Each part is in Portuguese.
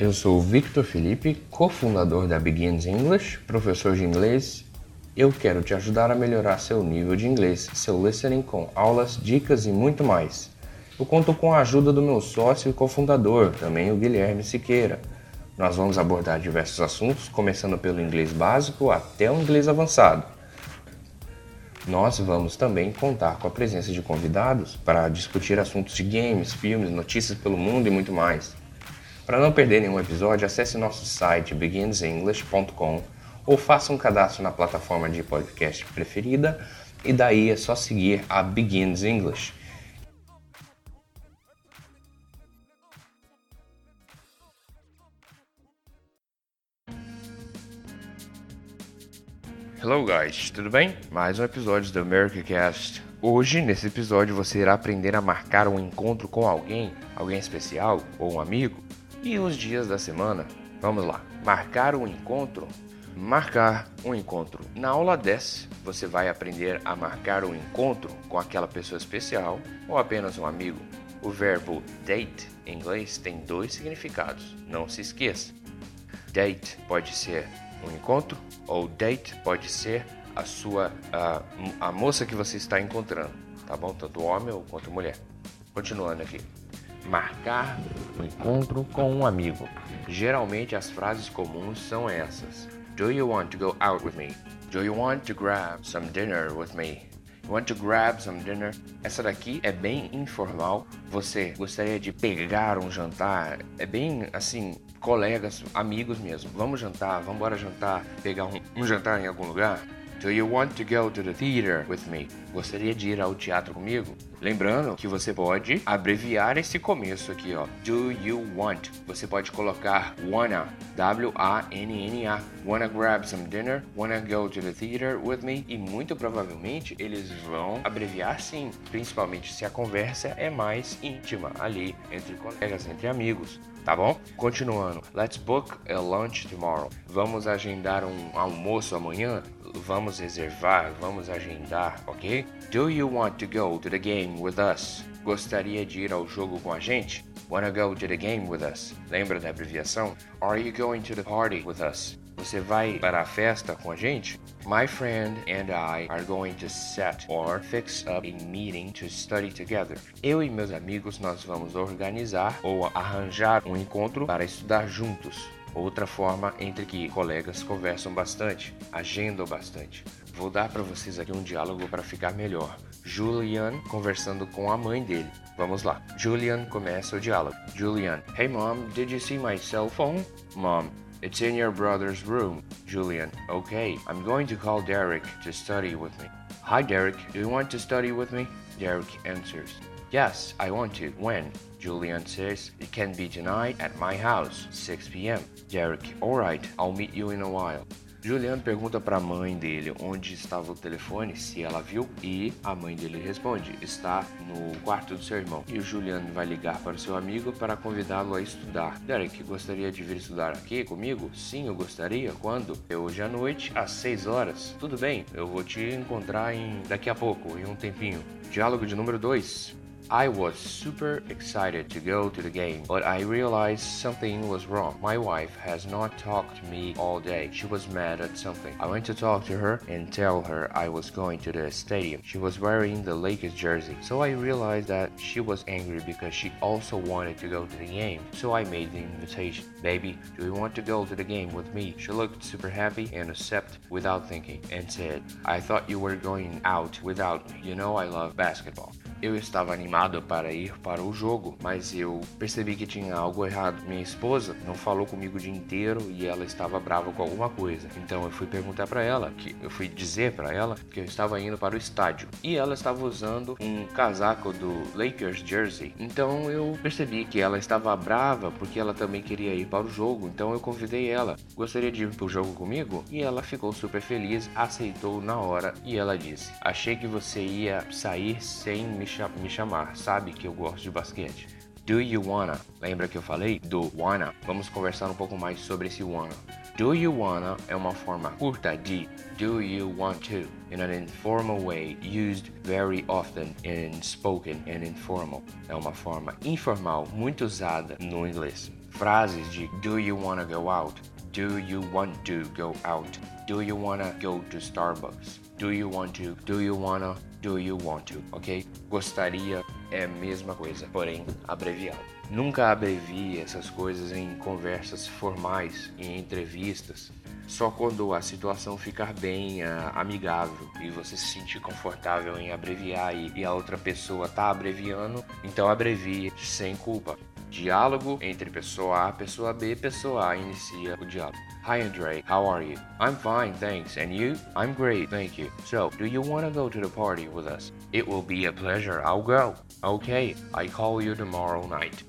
Eu sou o Victor Felipe, cofundador da Begins English, professor de inglês. Eu quero te ajudar a melhorar seu nível de inglês, seu listening com aulas, dicas e muito mais. Eu conto com a ajuda do meu sócio e cofundador, também o Guilherme Siqueira. Nós vamos abordar diversos assuntos, começando pelo inglês básico até o inglês avançado. Nós vamos também contar com a presença de convidados para discutir assuntos de games, filmes, notícias pelo mundo e muito mais. Para não perder nenhum episódio, acesse nosso site beginsenglish.com ou faça um cadastro na plataforma de podcast preferida e daí é só seguir a Begins English. Hello guys, tudo bem? Mais um episódio do America Cast. Hoje, nesse episódio, você irá aprender a marcar um encontro com alguém, alguém especial ou um amigo. E os dias da semana? Vamos lá. Marcar um encontro? Marcar um encontro. Na aula 10, você vai aprender a marcar um encontro com aquela pessoa especial ou apenas um amigo. O verbo date em inglês tem dois significados, não se esqueça. Date pode ser um encontro ou date pode ser a sua a, a moça que você está encontrando, tá bom? Tanto homem ou quanto mulher. Continuando aqui. Marcar um encontro com um amigo. Geralmente as frases comuns são essas. Do you want to go out with me? Do you want to grab some dinner with me? You want to grab some dinner? Essa daqui é bem informal. Você gostaria de pegar um jantar? É bem assim, colegas, amigos mesmo. Vamos jantar, vamos embora jantar, pegar um, um jantar em algum lugar? Do you want to go to the theater with me? Gostaria de ir ao teatro comigo? Lembrando que você pode abreviar esse começo aqui, ó. Do you want? Você pode colocar wanna, W-A-N-N-A. Wanna grab some dinner? Wanna go to the theater with me? E muito provavelmente eles vão abreviar sim, principalmente se a conversa é mais íntima ali entre colegas, entre amigos tá bom? Continuando. Let's book a lunch tomorrow. Vamos agendar um almoço amanhã? Vamos reservar, vamos agendar, ok? Do you want to go to the game with us? Gostaria de ir ao jogo com a gente? Wanna go to the game with us? Lembra da abreviação? Are you going to the party with us? Você vai para a festa com a gente? My friend and I are going to set or fix up a meeting to study together. Eu e meus amigos nós vamos organizar ou arranjar um encontro para estudar juntos. Outra forma entre que colegas conversam bastante, agendam bastante. Vou dar para vocês aqui um diálogo para ficar melhor. Julian conversando com a mãe dele. Vamos lá. Julian começa o diálogo. Julian, hey mom, did you see my cell phone? Mom, It's in your brother's room. Julian, okay, I'm going to call Derek to study with me. Hi, Derek, do you want to study with me? Derek answers, Yes, I want to. When? Julian says, It can be tonight at my house, 6 p.m. Derek, alright, I'll meet you in a while. Julian pergunta para a mãe dele onde estava o telefone, se ela viu, e a mãe dele responde: está no quarto do seu irmão. E o Julian vai ligar para o seu amigo para convidá-lo a estudar. Derek, gostaria de vir estudar aqui comigo? Sim, eu gostaria. Quando? Hoje à noite, às 6 horas. Tudo bem, eu vou te encontrar em daqui a pouco, em um tempinho. Diálogo de número 2. I was super excited to go to the game, but I realized something was wrong. My wife has not talked to me all day. She was mad at something. I went to talk to her and tell her I was going to the stadium. She was wearing the Lakers jersey. So I realized that she was angry because she also wanted to go to the game. So I made the invitation. Baby, do you want to go to the game with me? She looked super happy and accepted without thinking and said, I thought you were going out without me. You know I love basketball. Eu estava animado para ir para o jogo, mas eu percebi que tinha algo errado. Minha esposa não falou comigo o dia inteiro e ela estava brava com alguma coisa. Então eu fui perguntar para ela, que eu fui dizer para ela que eu estava indo para o estádio e ela estava usando um casaco do Lakers jersey. Então eu percebi que ela estava brava porque ela também queria ir para o jogo. Então eu convidei ela. Gostaria de ir para o jogo comigo? E ela ficou super feliz, aceitou na hora e ela disse: "Achei que você ia sair sem me me chamar, sabe que eu gosto de basquete. Do you wanna? Lembra que eu falei do wanna? Vamos conversar um pouco mais sobre esse wanna. Do you wanna é uma forma curta de do you want to in an informal way used very often in spoken and informal. É uma forma informal muito usada no inglês. frases de do you wanna go out? Do you want to go out? Do you wanna go to Starbucks? Do you want to? Do you wanna? Do you want to? Ok? Gostaria é a mesma coisa, porém abreviado. Nunca abrevie essas coisas em conversas formais, em entrevistas. Só quando a situação ficar bem uh, amigável e você se sentir confortável em abreviar e, e a outra pessoa tá abreviando, então abrevie sem culpa. Diálogo entre pessoa A, pessoa B, pessoa A inicia o diálogo. Hi Andre, how are you? I'm fine, thanks. And you? I'm great, thank you. So, do you want to go to the party with us? It will be a pleasure, I'll go. Okay, I call you tomorrow night.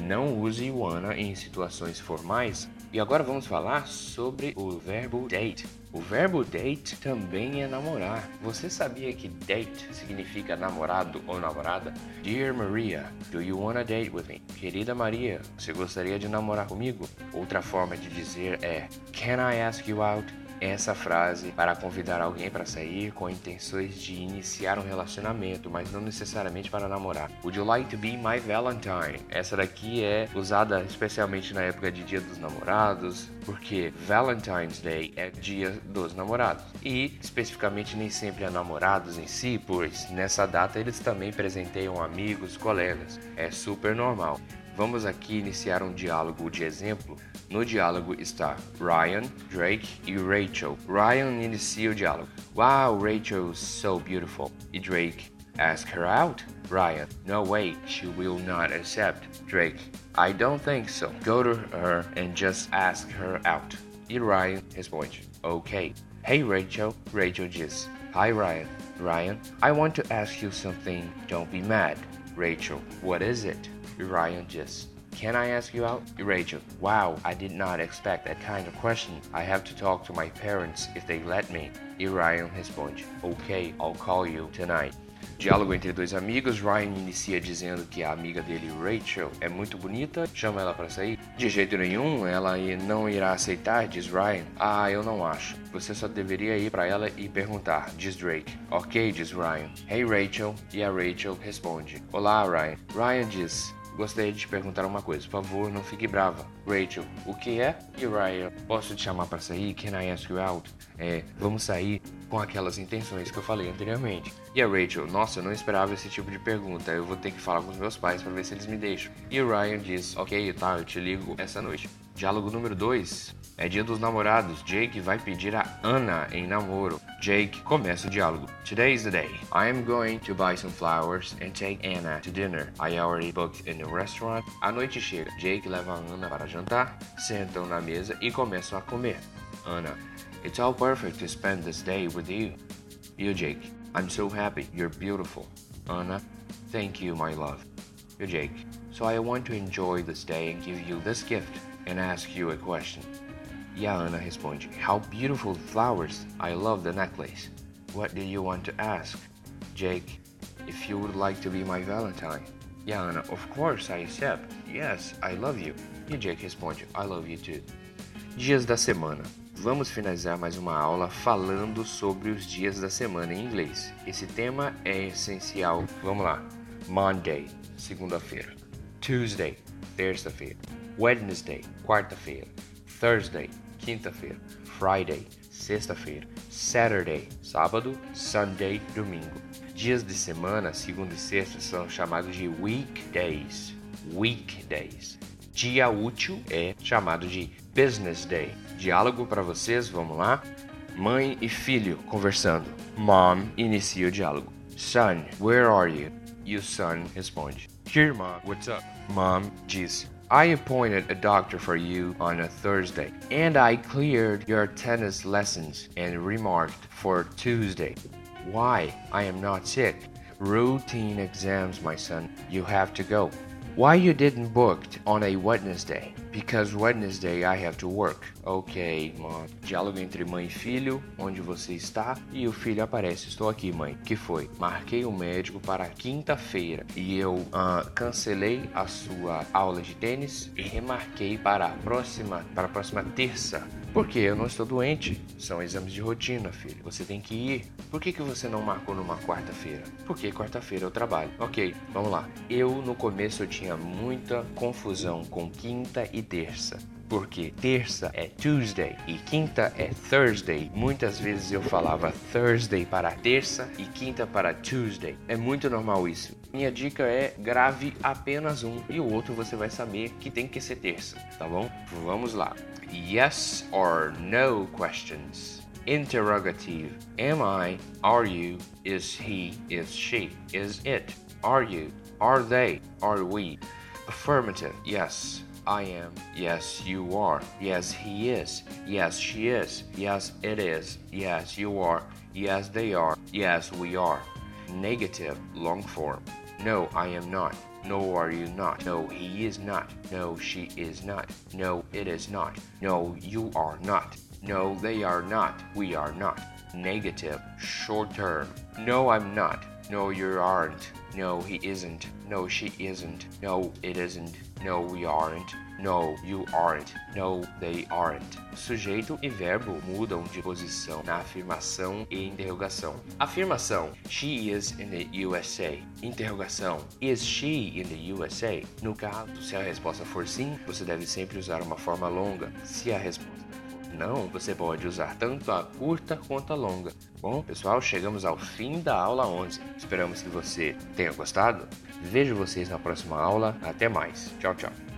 Não use wanna em situações formais. E agora vamos falar sobre o verbo date. O verbo date também é namorar. Você sabia que date significa namorado ou namorada? Dear Maria, do you wanna date with me? Querida Maria, você gostaria de namorar comigo? Outra forma de dizer é Can I ask you out? Essa frase para convidar alguém para sair com intenções de iniciar um relacionamento, mas não necessariamente para namorar. Would you like to be my Valentine? Essa daqui é usada especialmente na época de Dia dos Namorados, porque Valentine's Day é Dia dos Namorados. E especificamente nem sempre é namorados em si, pois nessa data eles também presenteiam amigos, colegas. É super normal. Vamos aqui iniciar um diálogo de exemplo. No diálogo está Ryan, Drake e Rachel. Ryan inicia o diálogo. Wow, Rachel is so beautiful. E Drake, ask her out. Ryan, no way, she will not accept. Drake, I don't think so. Go to her and just ask her out. E Ryan responde, ok. Hey Rachel, Rachel diz, Hi Ryan. Ryan, I want to ask you something, don't be mad. Rachel, what is it? Ryan just, Can I ask you out? Rachel, wow, I did not expect that kind of question. I have to talk to my parents if they let me. E Ryan responde, Ok, I'll call you tonight. Diálogo entre dois amigos, Ryan inicia dizendo que a amiga dele, Rachel, é muito bonita, chama ela para sair. De jeito nenhum, ela não irá aceitar, diz Ryan. Ah, eu não acho. Você só deveria ir para ela e perguntar, diz Drake. Ok, diz Ryan. Hey Rachel, e a Rachel responde. Olá, Ryan. Ryan diz, Gostaria de te perguntar uma coisa, por favor, não fique brava. Rachel, o que é? E Ryan, posso te chamar para sair? Can I ask you out? É, vamos sair com aquelas intenções que eu falei anteriormente. E a Rachel, nossa, eu não esperava esse tipo de pergunta, eu vou ter que falar com os meus pais para ver se eles me deixam. E o Ryan diz, ok, tá, eu te ligo essa noite. Diálogo número 2. É dia dos namorados. Jake vai pedir a Anna em namoro. Jake começa o diálogo. Today is the day. I am going to buy some flowers and take Anna to dinner. I already booked in the restaurant. A noite chega. Jake leva a Anna para jantar, sentam na mesa e começam a comer. Anna, it's all perfect to spend this day with you. You, Jake, I'm so happy. You're beautiful. Anna, thank you, my love. You, Jake, so I want to enjoy this day and give you this gift and ask you a question. E a Ana responde: How beautiful flowers! I love the necklace. What do you want to ask? Jake, if you would like to be my Valentine. E a Ana, Of course I accept. Yes, I love you. E Jake responde: I love you too. Dias da semana. Vamos finalizar mais uma aula falando sobre os dias da semana em inglês. Esse tema é essencial. Vamos lá. Monday, segunda-feira. Tuesday, terça-feira. Wednesday, quarta-feira. Thursday, quinta-feira, Friday, sexta-feira, Saturday, sábado, Sunday, domingo. Dias de semana, segunda e sexta, são chamados de weekdays. Weekdays. Dia útil é chamado de business day. Diálogo para vocês, vamos lá? Mãe e filho conversando. Mom inicia o diálogo. Son, where are you? E o son responde. Here, mom. What's up? Mom diz. I appointed a doctor for you on a Thursday, and I cleared your tennis lessons and remarked for Tuesday. Why? I am not sick. Routine exams, my son. You have to go. Why you didn't book on a Wednesday? Because Wednesday I have to work. Ok, mãe. Diálogo entre mãe e filho. Onde você está? E o filho aparece. Estou aqui, mãe. que foi? Marquei o um médico para quinta-feira e eu uh, cancelei a sua aula de tênis e remarquei para a próxima, para a próxima terça. Porque eu não estou doente. São exames de rotina, filho. Você tem que ir. Por que, que você não marcou numa quarta-feira? Porque quarta-feira eu trabalho. Ok, vamos lá. Eu no começo eu tinha muita confusão com quinta e terça porque terça é Tuesday e quinta é Thursday. Muitas vezes eu falava Thursday para terça e quinta para Tuesday. É muito normal isso. Minha dica é grave apenas um e o outro você vai saber que tem que ser terça, tá bom? Vamos lá. Yes or no questions. Interrogative. Am I? Are you? Is he? Is she? Is it? Are you? Are they? Are we? Affirmative. Yes. I am. Yes, you are. Yes, he is. Yes, she is. Yes, it is. Yes, you are. Yes, they are. Yes, we are. Negative, long form. No, I am not. No, are you not? No, he is not. No, she is not. No, it is not. No, you are not. No, they are not. We are not. Negative, short term. No, I'm not. No, you aren't. No, he isn't. No, she isn't. No, it isn't. No, we aren't. No, you aren't. No, they aren't. Sujeito e verbo mudam de posição na afirmação e interrogação. Afirmação: She is in the USA. Interrogação: Is she in the USA? No caso, se a resposta for sim, você deve sempre usar uma forma longa. Se a resposta não, você pode usar tanto a curta quanto a longa. Bom, pessoal, chegamos ao fim da aula 11. Esperamos que você tenha gostado. Vejo vocês na próxima aula. Até mais. Tchau, tchau.